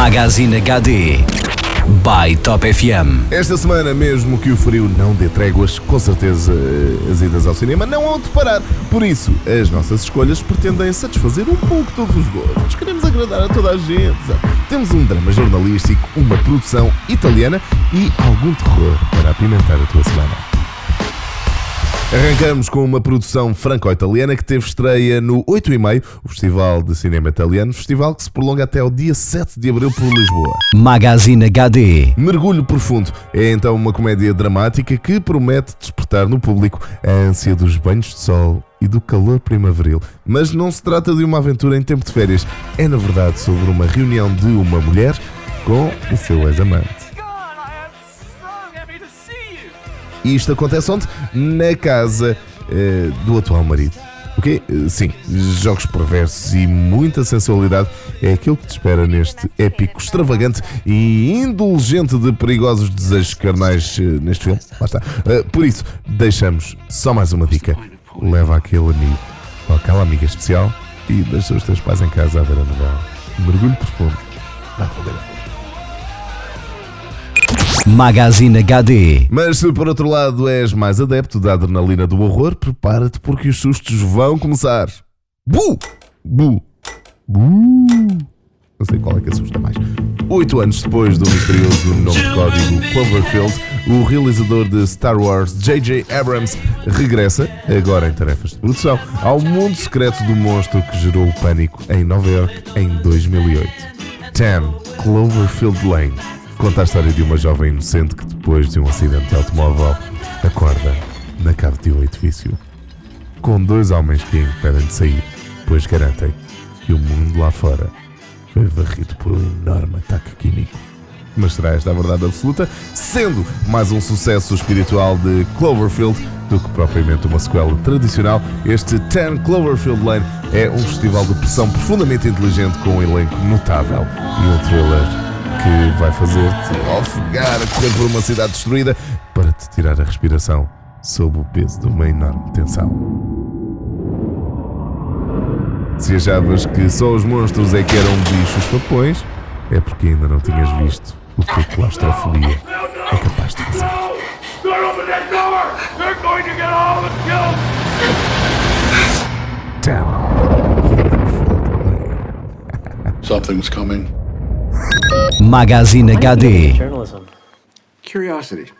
Magazine HD by Top FM. Esta semana, mesmo que o frio não dê tréguas, com certeza eh, as idas ao cinema não hão de parar. Por isso, as nossas escolhas pretendem satisfazer um pouco todos os gostos. Queremos agradar a toda a gente. Temos um drama jornalístico, uma produção italiana e algum terror para apimentar a tua semana. Arrancamos com uma produção franco-italiana que teve estreia no 8 e meio, o Festival de Cinema Italiano, festival que se prolonga até o dia 7 de abril por Lisboa. Magazine HD. Mergulho Profundo é então uma comédia dramática que promete despertar no público a ânsia dos banhos de sol e do calor primaveril. Mas não se trata de uma aventura em tempo de férias, é na verdade sobre uma reunião de uma mulher com o seu ex-amante. E isto acontece onde? Na casa eh, do atual marido. Ok? Eh, Sim, jogos perversos e muita sensualidade é aquilo que te espera neste épico, extravagante e indulgente de perigosos desejos carnais eh, neste filme. Lá está. Por isso, deixamos só mais uma dica. Leva aquele amigo ou aquela amiga especial e deixa os teus pais em casa a ver a novela. Mergulho profundo. Vai valer. Magazine HD. Mas se por outro lado és mais adepto da adrenalina do horror, prepara-te porque os sustos vão começar. Bu! Bu! Bu! Não sei qual é que assusta mais. Oito anos depois do misterioso nome de código Cloverfield, o realizador de Star Wars, J.J. Abrams, regressa, agora em tarefas de produção, ao mundo secreto do monstro que gerou o pânico em Nova York em 2008. 10 Cloverfield Lane conta a história de uma jovem inocente que depois de um acidente de automóvel acorda na cave de um edifício com dois homens que a impedem de sair, pois garantem que o mundo lá fora foi varrido por um enorme ataque químico. Mas será esta a verdade absoluta? Sendo mais um sucesso espiritual de Cloverfield do que propriamente uma sequela tradicional, este 10 Cloverfield Lane é um festival de pressão profundamente inteligente com um elenco notável e um thriller que vai fazer-te ofegar a correr por uma cidade destruída para te tirar a respiração sob o peso de uma enorme tensão. Se achavas que só os monstros é que eram bichos papões, é porque ainda não tinhas visto o que a claustrofobia é capaz de fazer. Damn. Something's coming. Magazine HD. Journalism. Curiosity.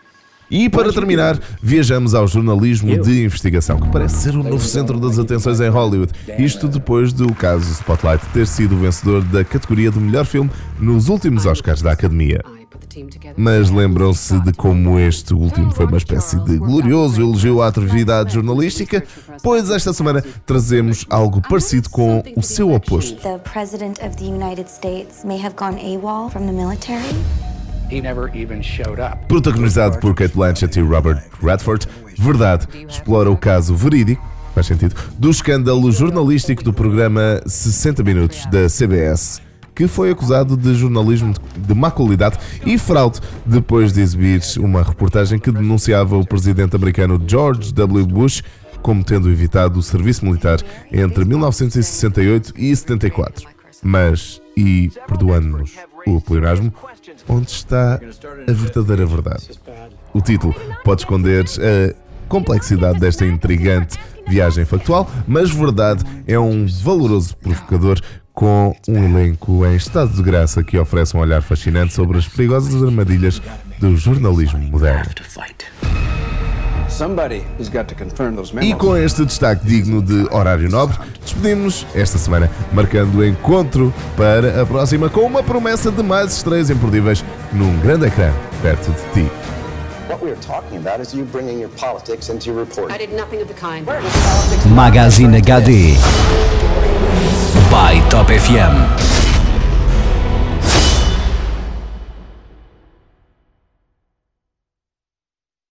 E para terminar, viajamos ao jornalismo de investigação, que parece ser o novo centro das atenções em Hollywood. Isto depois do caso Spotlight ter sido o vencedor da categoria de melhor filme nos últimos Oscars da Academia. Mas lembram-se de como este último foi uma espécie de glorioso elogio à atividade jornalística? Pois esta semana trazemos algo parecido com o seu oposto. The President of the United States may have gone AWOL from the military. Protagonizado por Kate Blanchett e Robert Redford, Verdade explora o caso verídico, faz sentido, do escândalo jornalístico do programa 60 Minutos da CBS, que foi acusado de jornalismo de má qualidade e fraude depois de exibir uma reportagem que denunciava o presidente americano George W. Bush como tendo evitado o serviço militar entre 1968 e 74. Mas, e perdoando-nos o pleonasmo, onde está a verdadeira verdade? O título pode esconder a complexidade desta intrigante viagem factual, mas verdade é um valoroso provocador com um elenco em estado de graça que oferece um olhar fascinante sobre as perigosas armadilhas do jornalismo moderno. E com este destaque digno de horário nobre, despedimos-nos esta semana, marcando o encontro para a próxima com uma promessa de mais estreias imperdíveis num grande ecrã perto de ti. What we are talking about is you bringing your politics into your reporting. I did nothing of the kind. Magazine HD by Top FM.